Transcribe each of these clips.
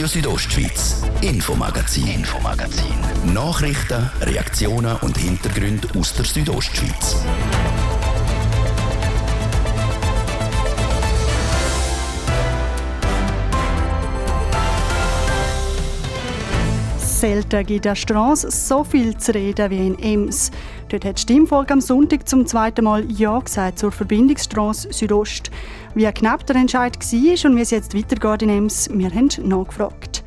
Radio Südostschweiz, Infomagazin, Infomagazin. Nachrichten, Reaktionen und Hintergründe aus der Südostschweiz. Selten gibt der Straße so viel zu reden wie in Ems. Dort hat das Stimmvolk am Sonntag zum zweiten Mal Ja gesagt zur Verbindungsstraße Südost. Wie knapp der Entscheid war und wie es jetzt weitergeht in Ems, wir haben nachgefragt.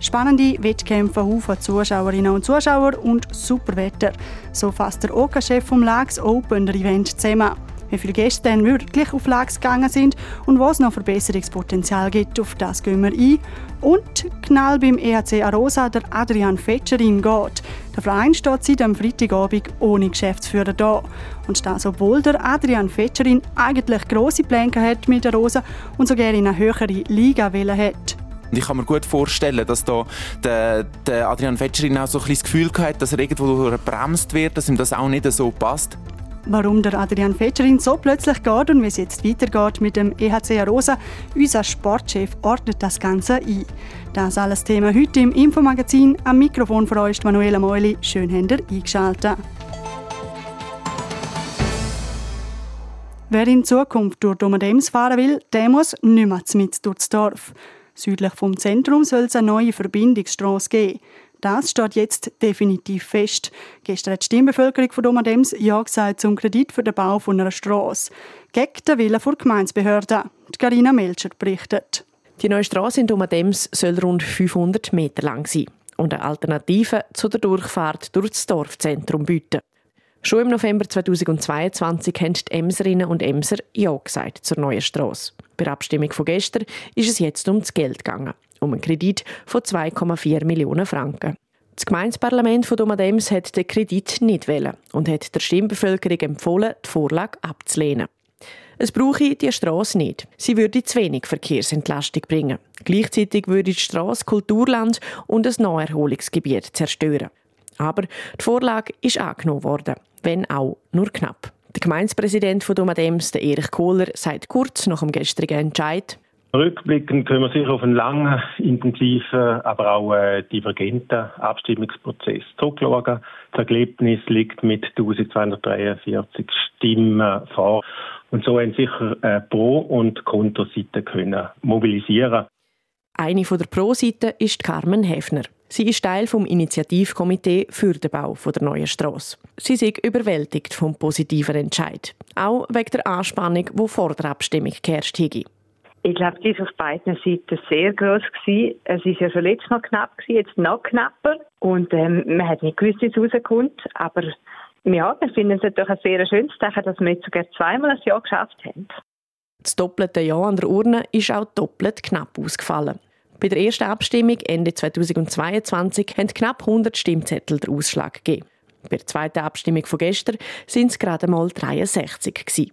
Spannende Wettkämpfe, Haufen Zuschauerinnen und Zuschauer und super Wetter. So fasst der OK-Chef vom Lags Open Event zusammen wie viele Gäste dann wirklich auf Lags gegangen sind und was noch Verbesserungspotenzial gibt, auf das gehen wir ein. Und Knall beim EHC Arosa, der Adrian Fetscherin geht. Der Verein steht seit am Freitagabend ohne Geschäftsführer da. Und das, obwohl der Adrian Fetscherin eigentlich grosse Pläne hat mit der Rosa und sogar in eine höhere Liga hat. ich kann mir gut vorstellen, dass da der, der Adrian Fetscherin auch so ein das Gefühl hat, dass er irgendwo bremst wird, dass ihm das auch nicht so passt. Warum der Adrian Fetscherin so plötzlich geht und wie es jetzt weitergeht mit dem EHC Rosa, unser Sportchef ordnet das Ganze ein. Das alles Thema heute im Infomagazin. Am Mikrofon für euch Manuela Meuli. Schön habt ihr eingeschaltet. Wer in Zukunft durch Domadems fahren will, der muss nicht mehr mit durchs Dorf. Südlich vom Zentrum soll es eine neue Verbindungsstraße geben. Das steht jetzt definitiv fest. Gestern hat die Stimmbevölkerung von Domadems Ja gesagt zum Kredit für den Bau einer Straße. Gegen den Willen der Gemeindebehörde. Die Carina Melcher berichtet. Die neue Straße in Domadems soll rund 500 Meter lang sein und eine Alternative zu der Durchfahrt durch das Dorfzentrum bieten. Schon im November 2022 haben die Emserinnen und Emser Ja gesagt zur neuen Straße. Bei der Abstimmung von gestern ist es jetzt um das Geld gegangen um einen Kredit von 2,4 Millionen Franken. Das Gemeindeparlament von Domadems hat den Kredit nicht wählen und hat der Stimmbevölkerung empfohlen, die Vorlage abzulehnen. Es brauche die Straße nicht. Sie würde zu wenig Verkehrsentlastung bringen. Gleichzeitig würde die Straße Kulturland und ein Naherholungsgebiet zerstören. Aber die Vorlage ist angenommen worden, wenn auch nur knapp. Der Gemeindepräsident von Domadems, Erich Kohler, sagt kurz nach dem gestrigen Entscheid, Rückblickend können wir sicher auf einen langen, intensiven, aber auch äh, divergenten Abstimmungsprozess zurückschauen. Das Ergebnis liegt mit 1243 Stimmen vor. Und so haben sicher äh, Pro- und Kontoseite können mobilisieren. Eine von der Pro-Seite ist Carmen Häfner. Sie ist Teil vom Initiativkomitee für den Bau der neuen Strasse. Sie ist überwältigt vom positiven Entscheid, auch wegen der Anspannung, die vor der Abstimmung geherrscht hat. Ich glaube, die ist auf beiden Seiten sehr groß gewesen. Es ist ja schon letztes Mal knapp gewesen, jetzt noch knapper. Und ähm, man hat nicht gewusst, wie es rauskommt. Aber ja, wir finden es natürlich ein sehr schönes Zeichen, dass wir jetzt sogar zweimal ein Jahr geschafft haben. Das doppelte Ja an der Urne ist auch doppelt knapp ausgefallen. Bei der ersten Abstimmung Ende 2022 haben knapp 100 Stimmzettel den Ausschlag gegeben. Bei der zweiten Abstimmung von gestern sind es gerade mal 63 gewesen.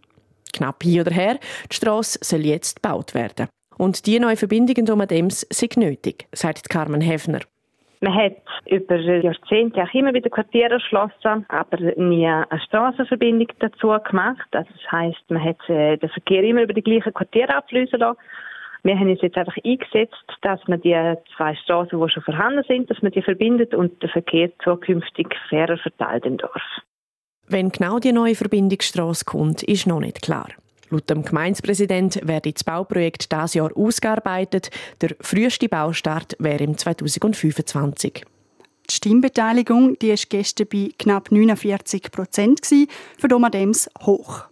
Knapp hier oder her, die Strasse soll jetzt gebaut werden. Und die neue Verbindung in Domadems sind nötig, sagt Carmen Hefner. Man hat über Jahrzehnte auch immer wieder Quartiere erschlossen, aber nie eine Straßenverbindung dazu gemacht. Also das heisst, man hat äh, den Verkehr immer über die gleichen Quartiere ablösen lassen. Wir haben uns jetzt einfach eingesetzt, dass man die zwei Straßen, die schon vorhanden sind, dass man die verbindet und den Verkehr zukünftig fairer verteilt im Dorf. Wenn genau die neue Verbindungsstrasse kommt, ist noch nicht klar. Laut dem Gemeindepräsident werde das Bauprojekt dieses Jahr ausgearbeitet. Der früheste Baustart wäre im 2025. Die Stimmbeteiligung die ist gestern bei knapp 49 Prozent, für Domadems hoch.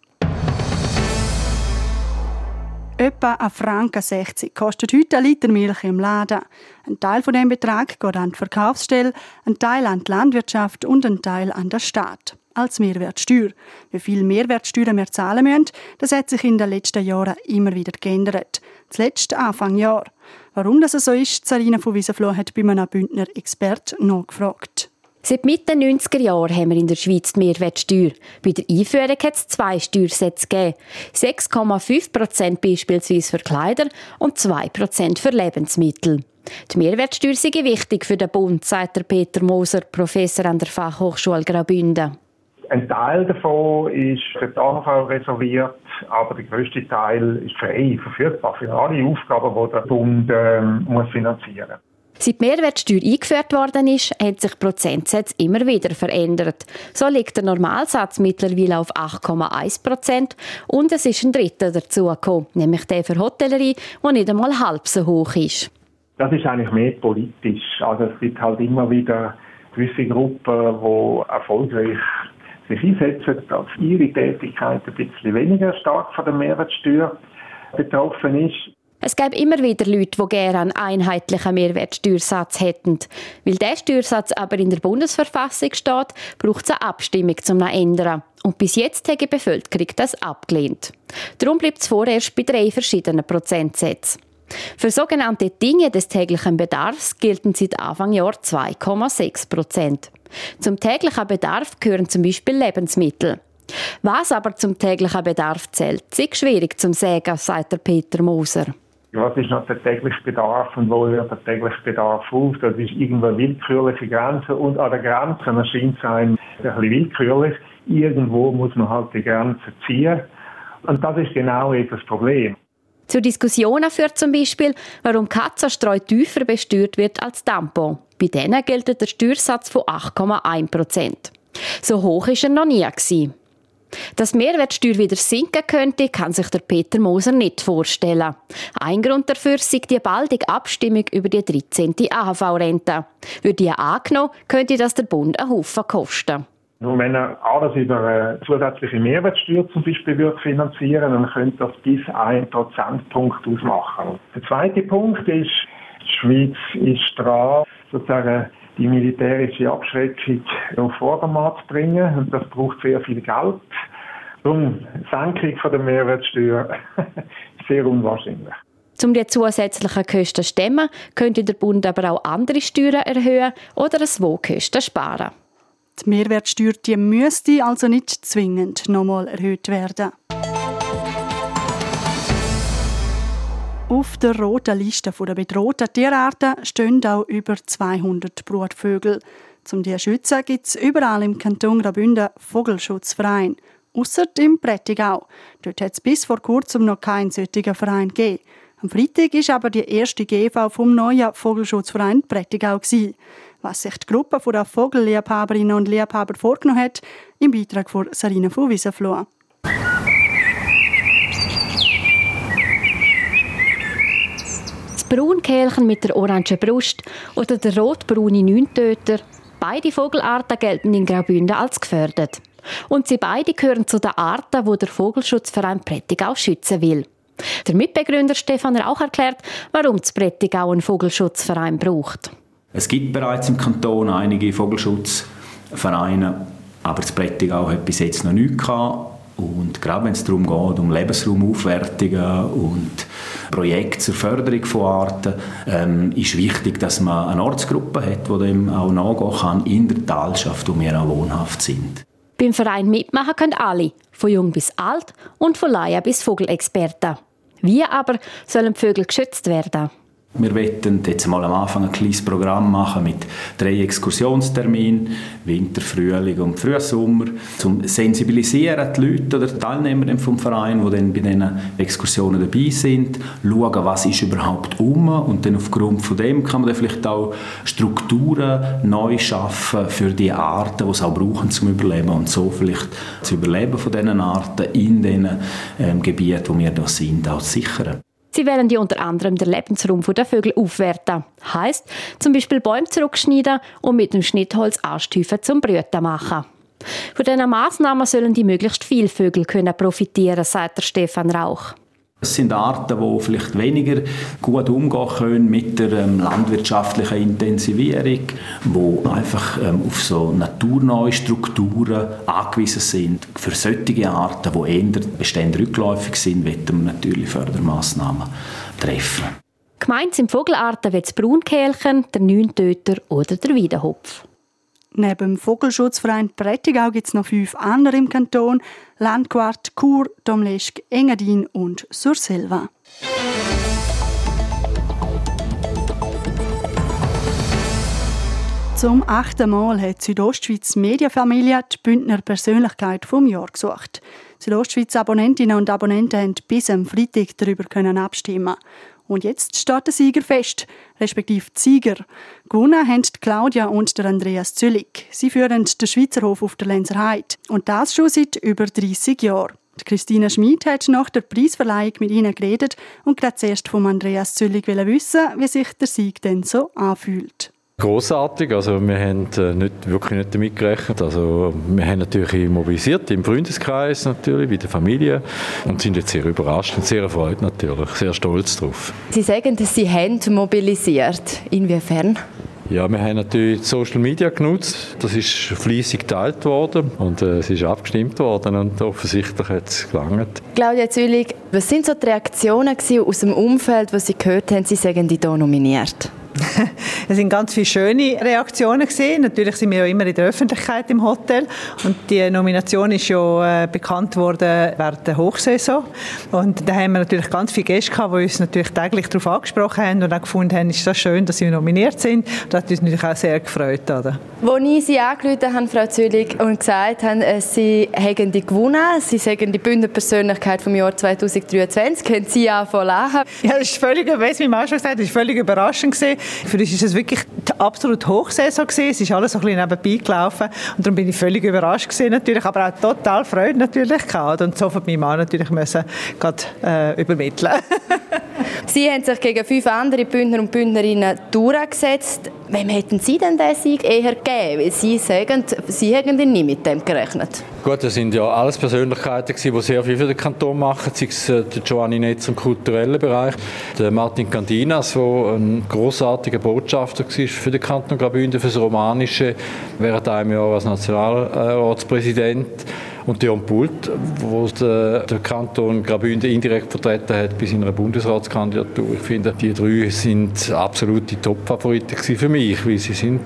Etwa 1,60 Franken kostet heute ein Liter Milch im Laden. Ein Teil von dem Betrag geht an die Verkaufsstelle, ein Teil an die Landwirtschaft und ein Teil an den Staat als Mehrwertsteuer. Wie viel Mehrwertsteuer wir zahlen müssen, das hat sich in den letzten Jahren immer wieder geändert. Zuletzt Anfang Jahr. Warum das so ist, Sarina von Wiesenfloh hat bei einem Bündner Expert nachgefragt. Seit Mitte 90er Jahren haben wir in der Schweiz die Mehrwertsteuer. Bei der Einführung hat es zwei Steuersätze gegeben. 6,5 Prozent beispielsweise für Kleider und 2 Prozent für Lebensmittel. Die Mehrwertsteuer sei wichtig für den Bund, sagt Peter Moser, Professor an der Fachhochschule Graubünden Ein Teil davon ist für die AHV reserviert, aber der größte Teil ist frei verfügbar für alle Aufgaben, die der Bund ähm, muss finanzieren muss. Seit die Mehrwertsteuer eingeführt worden ist, haben sich Prozentsätze immer wieder verändert. So liegt der Normalsatz mittlerweile auf 8,1 Prozent und es ist ein dritter dazugekommen, nämlich der für Hotellerie, der nicht einmal halb so hoch ist. Das ist eigentlich mehr politisch. Also es gibt halt immer wieder gewisse Gruppen, die erfolgreich sich einsetzen, dass ihre Tätigkeit ein bisschen weniger stark von der Mehrwertsteuer betroffen ist. Es gibt immer wieder Leute, die gerne einen einheitlichen Mehrwertsteuersatz hätten. Weil dieser Steuersatz aber in der Bundesverfassung steht, braucht es eine Abstimmung zum ändern. Und bis jetzt hat die Bevölkerung das abgelehnt. Darum bleibt es vorerst bei drei verschiedenen Prozentsätzen. Für sogenannte Dinge des täglichen Bedarfs gelten seit Anfang Jahr 2,6 Prozent. Zum täglichen Bedarf gehören zum Beispiel Lebensmittel. Was aber zum täglichen Bedarf zählt, ist schwierig zu sagen, sagt Peter Moser was ist noch der tägliche Bedarf und wo hört der tägliche Bedarf auf? Das ist irgendwo willkürliche Grenze und an der Grenze erscheint es einem ein bisschen willkürlich. Irgendwo muss man halt die Grenze ziehen. Und das ist genau das Problem. Zur Diskussion führt zum Beispiel, warum Katzenstreu tiefer besteuert wird als Tampon. Bei denen gilt der Steuersatz von 8,1 Prozent. So hoch ist er noch nie. Gewesen. Dass Mehrwertsteuer wieder sinken könnte, kann sich der Peter Moser nicht vorstellen. Ein Grund dafür ist die baldige Abstimmung über die 13. AHV-Rente. Würde die angenommen, könnte das der Bund einen Haufen kosten. Nur wenn er alles über eine zusätzliche Mehrwertsteuer zum Beispiel wird finanzieren, dann könnte das bis einen Prozentpunkt ausmachen. Der zweite Punkt ist, die Schweiz ist dran, sozusagen die militärische Abschreckung auf Vordermann zu bringen. Und das braucht sehr viel Geld. Darum Senkung von der Mehrwertsteuer sehr unwahrscheinlich. Um die zusätzlichen Kosten zu stemmen, könnte der Bund aber auch andere Steuern erhöhen oder es Wohnkosten sparen. Die Mehrwertsteuer die müsste also nicht zwingend nochmal erhöht werden. Auf der roten Liste der bedrohten Tierarten stehen auch über 200 Brutvögel. Zum die schützen gibt es überall im Kanton Graubünden Vogelschutzverein. Ausser im Prättigau. Dort hat es bis vor kurzem noch keinen solchen Verein gegeben. Am Freitag war aber die erste GV vom neuen Vogelschutzverein Prättigau. Was sich die Gruppe der Vogelliebhaberinnen und Liebhaber vorgenommen hat, im Beitrag von Sarina von Wiesenfloh. Braunkehlchen mit der orangen Brust oder der rotbraune Neuntöter. Beide Vogelarten gelten in Graubünden als gefährdet. Und sie beide gehören zu den Arten, wo der Vogelschutzverein Prättigau schützen will. Der Mitbegründer Stefan Rauch erklärt, warum das Prättigau einen Vogelschutzverein braucht. Es gibt bereits im Kanton einige Vogelschutzvereine, aber das Prättigau hat bis jetzt noch nichts gehabt. Und gerade wenn es darum geht, um Lebensraumaufwertungen und Projekte zur Förderung von Arten, ähm, ist wichtig, dass man eine Ortsgruppe hat, die dem auch nachgehen kann in der Talschaft, wo wir auch wohnhaft sind. Beim Verein mitmachen können alle, von jung bis alt und von Laien bis Vogelexperten. Wie aber sollen Vögel geschützt werden? Wir wollen jetzt mal am Anfang ein kleines Programm machen mit drei Exkursionsterminen, Winter, Frühling und Frühsommer, um sensibilisieren die Leute oder die Teilnehmer vom Verein, die dann bei diesen Exkursionen dabei sind, schauen, was ist überhaupt um und dann aufgrund von dem kann man dann vielleicht auch Strukturen neu schaffen für die Arten, die es auch brauchen zum Überleben und so vielleicht das Überleben von diesen Arten in den ähm, Gebieten, wo wir da sind, auch sichern. Sie wollen die unter anderem den Lebensraum der Vögel aufwerten. Heißt zum Beispiel Bäume zurückschneiden und mit dem Schnittholz Ansthäufen zum Brüten machen. Von diesen Massnahmen sollen die möglichst viele Vögel können profitieren, sagt der Stefan Rauch. Es sind Arten, die vielleicht weniger gut umgehen können mit der ähm, landwirtschaftlichen Intensivierung, die einfach ähm, auf so naturneue Strukturen angewiesen sind. Für solche Arten, die eher Bestände rückläufig sind, werden wir natürlich Fördermaßnahmen treffen. Gemeint sind Vogelarten wie das Braunkehlchen, der Neuntöter oder der Wiedehopf. Neben dem Vogelschutzverein Prättigau gibt es noch fünf andere im Kanton: Landquart, Chur, Domleschg, Engadin und Surselva. Zum achten Mal hat die Südostschweiz Medienfamilie die Bündner Persönlichkeit vom Jahr gesucht. Südostschweiz Abonnentinnen und Abonnenten haben bis am Freitag darüber abstimmen und jetzt steht der Sieger fest, respektive die Sieger. Gewonnen haben Claudia und der Andreas Züllig. Sie führen den Schweizer Hof auf der Lenzerheide. Und das schon seit über 30 Jahren. Christina Schmid hat nach der Preisverleihung mit ihnen geredet und gerade zuerst von Andreas Züllig wissen, wie sich der Sieg denn so anfühlt. Grossartig, also wir haben äh, nicht, wirklich nicht damit gerechnet. Also wir haben natürlich mobilisiert im Freundeskreis natürlich, bei der Familie und sind jetzt sehr überrascht und sehr erfreut natürlich, sehr stolz darauf. Sie sagen, dass Sie haben mobilisiert. Inwiefern? Ja, wir haben natürlich Social Media genutzt. Das ist fließig geteilt worden und äh, es ist abgestimmt worden und offensichtlich hat es gelangt. Claudia Züllig, was sind so die Reaktionen aus dem Umfeld, was Sie gehört haben, Sie sagen die hier nominiert? es sind ganz viele schöne Reaktionen gesehen. Natürlich sind wir ja immer in der Öffentlichkeit im Hotel und die Nomination ist ja äh, bekannt worden während der Hochsaison und da haben wir natürlich ganz viele Gäste gehabt, die uns natürlich täglich darauf angesprochen haben und auch gefunden haben, ist das schön, dass sie nominiert sind. Das hat uns natürlich auch sehr gefreut. Oder? Als ich Sie angerufen habe, Frau Züllig, und gesagt haben, äh, Sie hätten die gewonnen, Sie sagen die Bündner Persönlichkeit vom Jahr 2023, können Sie anfangen lachen? Ja, das ist völlig, wie es mein Mann schon gesagt hat, das ist völlig überraschend gewesen. Für uns ist es wirklich die absolut Hochsaison gewesen. Es ist alles so ein bisschen nebenbei gelaufen und darum bin ich völlig überrascht gewesen natürlich, aber auch total Freude natürlich gehabt und so von meinem Mann natürlich müssen gerade äh, übermitteln. Sie haben sich gegen fünf andere Bündner und Bündnerinnen durchgesetzt. Wem hätten Sie denn diesen Sieg eher gegeben? Sie sagen, Sie hätten nicht mit dem gerechnet. Gut, das sind ja alles Persönlichkeiten, die sehr viel für den Kanton machen, sei es äh, Giovanni Netz im kulturellen Bereich, der Martin Candinas, der ein großartiger Botschafter war für den Kanton Graubünden, für das Romanische, während einem Jahr als Nationalratspräsident und Dion Pult, wo der, der Kanton Graubünden indirekt vertreten hat bei seiner Bundesratskandidatur. Ich finde, die drei sind absolute Top-Favoriten für mich, weil sie sind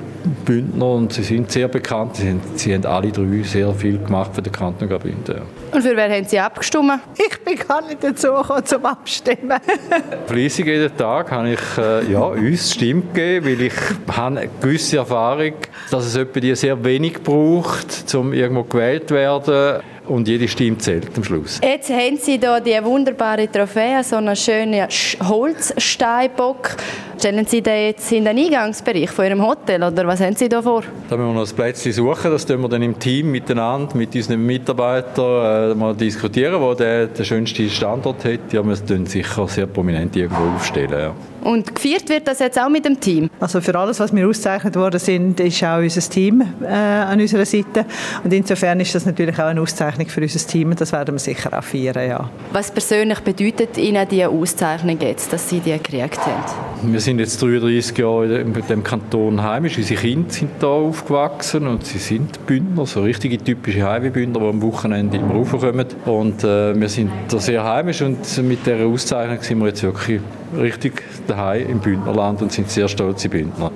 Bündner und sie sind sehr bekannt. Sie, haben, sie haben alle drei sehr viel gemacht für den Kanton Graubünden. Und für wen haben Sie abgestimmt? Ich bin gar nicht dazu gekommen, zum Abstimmen. Fleissig jeden Tag habe ich äh, ja, uns Stimme gegeben, weil ich habe eine gewisse Erfahrung, dass es etwa die sehr wenig braucht, um irgendwo gewählt zu werden und jede Stimme zählt am Schluss. Jetzt haben Sie hier die wunderbare Trophäe, so einen schönen Holzsteinbock. Stellen Sie den jetzt in den Eingangsbereich von Ihrem Hotel oder was haben Sie da vor? Da müssen wir noch ein Plätzchen suchen, das tun wir dann im Team miteinander, mit unseren Mitarbeitern äh, mal diskutieren, wo der den schönsten Standort hat. Ja, wir tun sicher sehr prominent irgendwo aufstellen. Ja. Und gefeiert wird das jetzt auch mit dem Team? Also für alles, was wir ausgezeichnet worden sind, ist auch unser Team äh, an unserer Seite. Und insofern ist das natürlich auch eine Auszeichnung für unser Team. Das werden wir sicher auch feiern, ja. Was persönlich bedeutet Ihnen diese Auszeichnung jetzt, dass Sie die gekriegt haben? Wir sind jetzt 33 Jahre in dem Kanton heimisch. Unsere Kinder sind hier aufgewachsen und sie sind Bündner, so richtige typische Heimweh-Bündner, die am Wochenende immer raufkommen. Und äh, wir sind da sehr heimisch und mit dieser Auszeichnung sind wir jetzt wirklich richtig daheim im Bündnerland und sind sehr stolze Bündner.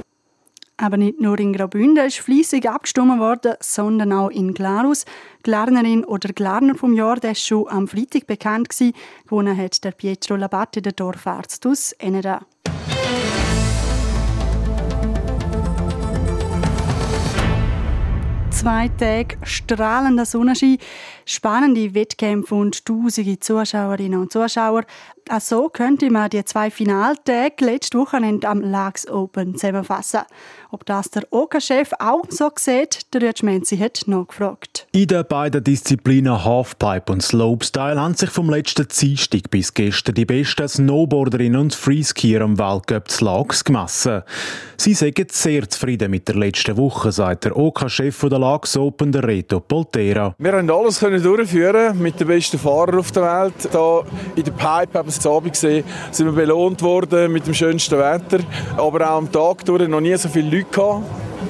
Aber nicht nur in Graubünden ist fließig abgestimmt worden, sondern auch in Glarus. Glarnerin oder Glarner vom Jahr, der ist schon am Freitag bekannt gewesen. Gewonnen hat der Pietro Labatti, der Dorfarzt aus Enera. Zwei Tage strahlender Sonnenschein, spannende Wettkämpfe und tausende Zuschauerinnen und Zuschauer. Auch so könnte man die zwei Finaltage letzte Wochenende am Lags Open zusammenfassen. Ob das der OK-Chef auch so sieht, der Rütschmenzi hat nachgefragt. In den beiden Disziplinen Halfpipe und Slopestyle haben sich vom letzten Dienstag bis gestern die besten Snowboarderinnen und Freeskier am Weltcup zu Lags gemessen. Sie sind sehr zufrieden mit der letzten Woche, sagt der OK-Chef OK der Lags Open, der Reto Poltera. Wir haben alles können durchführen mit den besten Fahrern auf der Welt. Hier in der Pipe haben es Abend gesehen, sind wir belohnt worden mit dem schönsten Wetter, aber auch am Tag durch noch nie so viele Leute gehabt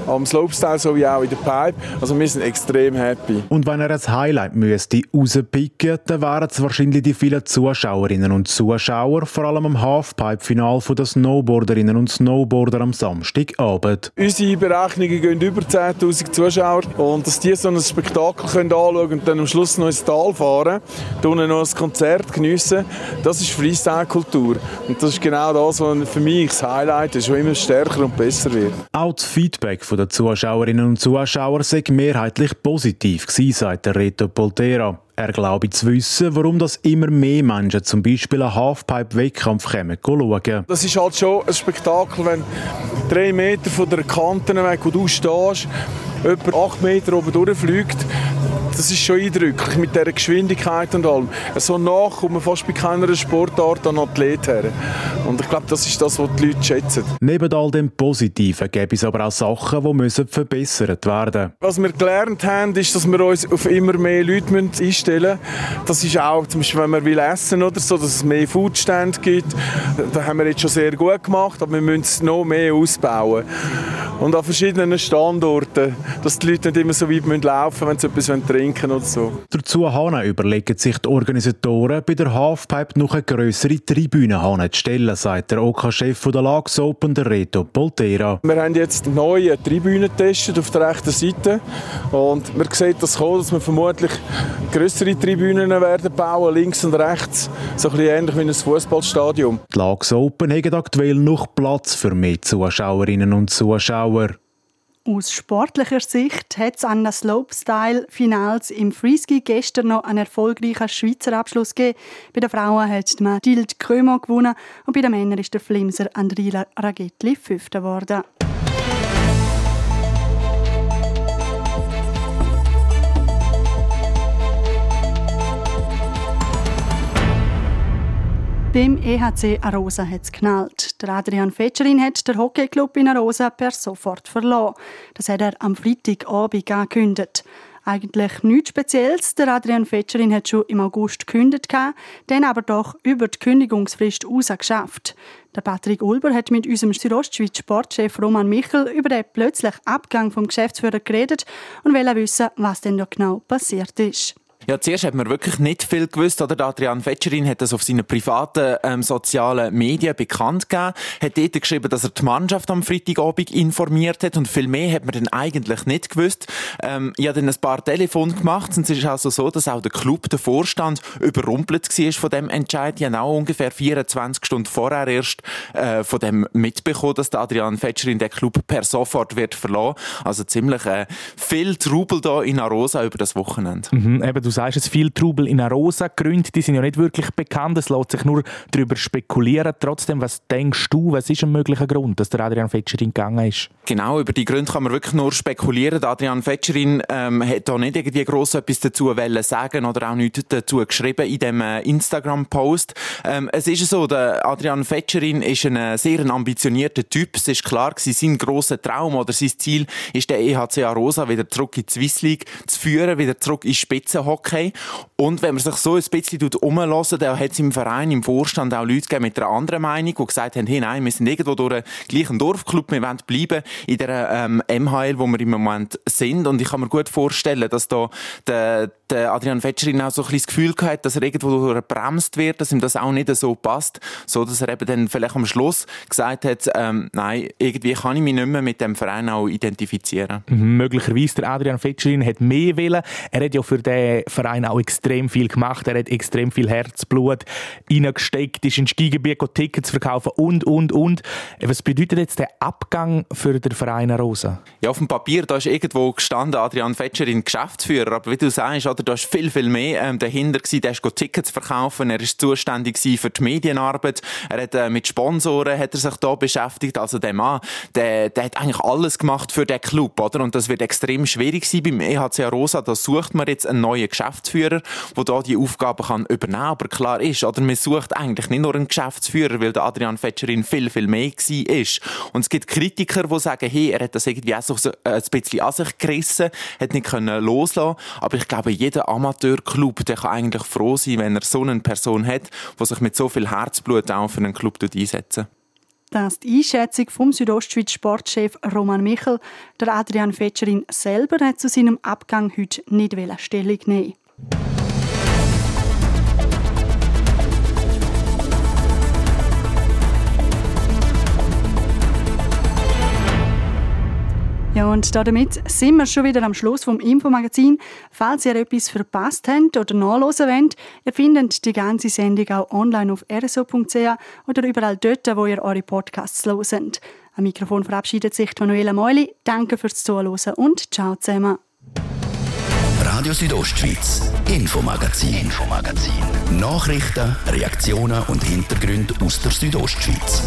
am Slopestyle sowie auch in der Pipe. Also wir sind extrem happy. Und wenn er ein Highlight müsste rauspicken, dann wären es wahrscheinlich die vielen Zuschauerinnen und Zuschauer, vor allem am Halfpipe-Final der Snowboarderinnen und Snowboarder am Samstagabend. Unsere Berechnungen gehen über 10'000 Zuschauer und dass die so ein Spektakel können anschauen und dann am Schluss noch ins Tal fahren, dann noch ein Konzert geniessen, das ist Freestyle-Kultur. Und das ist genau das, was für mich das Highlight ist, was immer stärker und besser wird. Auch das Feedback Feedback der Zuschauerinnen und Zuschauer sei mehrheitlich positiv gewesen, sagt der Reto Poltera. Er glaube zu wissen, warum das immer mehr Menschen zum Beispiel einen Halfpipe-Wettkampf schauen. Das ist halt schon ein Spektakel, wenn drei Meter von der Kante weg, wo du stehst, etwa acht Meter oben durchfliegt das ist schon eindrücklich mit dieser Geschwindigkeit und allem. So nach kommt man fast bei keiner Sportart an Athlet her. Und ich glaube, das ist das, was die Leute schätzen. Neben all dem Positiven gibt es aber auch Sachen, die müssen verbessert werden Was wir gelernt haben, ist, dass wir uns auf immer mehr Leute einstellen müssen. Das ist auch, zum Beispiel, wenn man will essen oder so, dass es mehr Foodstände gibt. Das haben wir jetzt schon sehr gut gemacht, aber wir müssen es noch mehr ausbauen. Und an verschiedenen Standorten, dass die Leute nicht immer so weit laufen müssen, wenn sie etwas trinken trinken oder so. Dazu überlegen sich die Organisatoren, bei der Halfpipe noch eine grössere Tribüne zu stellen, sagt der OK-Chef OK der Lags Open, der Reto Poltera. Wir haben jetzt neue Tribünen getestet auf der rechten Seite und man sieht das kommen, dass wir vermutlich grössere Tribünen werden bauen, links und rechts, so ein bisschen ähnlich wie ein Fußballstadion. Die Lags Open haben aktuell noch Platz für mehr Zuschauerinnen und Zuschauer. Aus sportlicher Sicht hat es an den Slopestyle-Finals im Freeski gestern noch einen erfolgreichen Schweizer Abschluss gegeben. Bei den Frauen hat Mathilde Krömer gewonnen und bei den Männern ist der Flimser Andrila Ragetli Fünfter geworden. Beim EHC Arosa hat es knallt. Der Adrian Fetscherin hat den Hockeyclub in Arosa per sofort verloren. Das hat er am Freitagabend angekündigt. Eigentlich nichts Spezielles. Der Adrian Fetscherin hat schon im August gekündigt, dann aber doch über die Kündigungsfrist geschafft. Der Patrick Ulber hat mit unserem Südostschweiz Sportchef Roman Michel über den plötzlichen Abgang vom Geschäftsführer geredet und will wissen, was denn da genau passiert ist. Ja, zuerst hat man wirklich nicht viel gewusst, oder? Adrian Fetscherin hat das auf seinen privaten ähm, sozialen Medien bekannt gegeben, hat dort geschrieben, dass er die Mannschaft am Freitagabend informiert hat und viel mehr hat man dann eigentlich nicht gewusst. Ähm, ich habe dann ein paar Telefone gemacht und es ist also so, dass auch der Club, der Vorstand überrumpelt war von dem Entscheid. Die haben auch ungefähr 24 Stunden vorher erst äh, von dem mitbekommen, dass der Adrian Fetscherin den Club per sofort wird verlassen. Also ziemlich äh, viel Trubel da in Arosa über das Wochenende. Mhm, eben, du sagst es, viel Trubel in Arosa. Gründe, die sind ja nicht wirklich bekannt. Es lässt sich nur darüber spekulieren. Trotzdem, was denkst du, was ist ein möglicher Grund, dass der Adrian Fetscherin gegangen ist? Genau, über die Gründe kann man wirklich nur spekulieren. Adrian Fetscherin ähm, hat da nicht irgendwie gross etwas dazu sagen oder auch nichts dazu geschrieben in dem äh, Instagram-Post. Ähm, es ist so, der Adrian Fetscherin ist ein äh, sehr ambitionierter Typ. Es ist klar sein grosser Traum oder sein Ziel ist der EHC Arosa wieder zurück in die Swiss League zu führen, wieder zurück in Spitzenhockey okay. Und wenn man sich so ein bisschen umhören, dann hat es im Verein, im Vorstand auch Leute gegeben mit einer anderen Meinung, die gesagt haben, hey, nein, wir sind irgendwo durch einen gleichen Dorfclub, wir wollen bleiben in der ähm, MHL, wo wir im Moment sind. Und ich kann mir gut vorstellen, dass da der, der Adrian Fetscherin auch so ein bisschen das Gefühl hat, dass er irgendwo bremst wird, dass ihm das auch nicht so passt, so dass er eben dann vielleicht am Schluss gesagt hat, ähm, nein, irgendwie kann ich mich nicht mehr mit dem Verein auch identifizieren. Mhm, möglicherweise der Adrian Fetscherin hat mehr wollen. Er hat ja für den Verein auch extrem viel gemacht. Er hat extrem viel Herzblut reingesteckt, ist ins Skigebiet Tickets verkaufen und, und, und. Was bedeutet jetzt der Abgang für den Verein Rosa? Ja, auf dem Papier, da ist irgendwo gestanden, Adrian Fetscherin, Geschäftsführer. Aber wie du sagst, oder, da ist viel, viel mehr ähm, dahinter gewesen. Der ist Tickets verkaufen, er ist zuständig für die Medienarbeit. Er hat äh, mit Sponsoren hat er sich da beschäftigt. Also der Mann, der, der hat eigentlich alles gemacht für den Club, oder? Und das wird extrem schwierig sein beim EHC Rosa. Da sucht man jetzt einen neuen Geschäftsführer, der da die Aufgaben kann übernehmen kann. Aber klar ist, oder man sucht eigentlich nicht nur einen Geschäftsführer, weil der Adrian Fetscherin viel, viel mehr war. Und es gibt Kritiker, die sagen, hey, er hat das irgendwie auch so ein bisschen an sich gerissen, hat nicht können loslassen. Aber ich glaube, jeder Amateurclub, der kann eigentlich froh sein, wenn er so eine Person hat, die sich mit so viel Herzblut auch für einen Club einsetzt. Das ist die Einschätzung vom Südostschweiz Sportchef Roman Michel. Der Adrian Fetscherin selber hat zu seinem Abgang heute nicht Stellung nehmen Ja, und damit sind wir schon wieder am Schluss vom Infomagazin. Falls ihr etwas verpasst habt oder nachlesen wollt, ihr findet die ganze Sendung auch online auf rso.ch oder überall dort, wo ihr eure Podcasts hört. Am Mikrofon verabschiedet sich Manuela Meuli. Danke fürs Zuhören und ciao zusammen. Radio Südostschweiz, Infomagazin, Infomagazin. Nachrichten, Reaktionen und Hintergründe aus der Südostschweiz.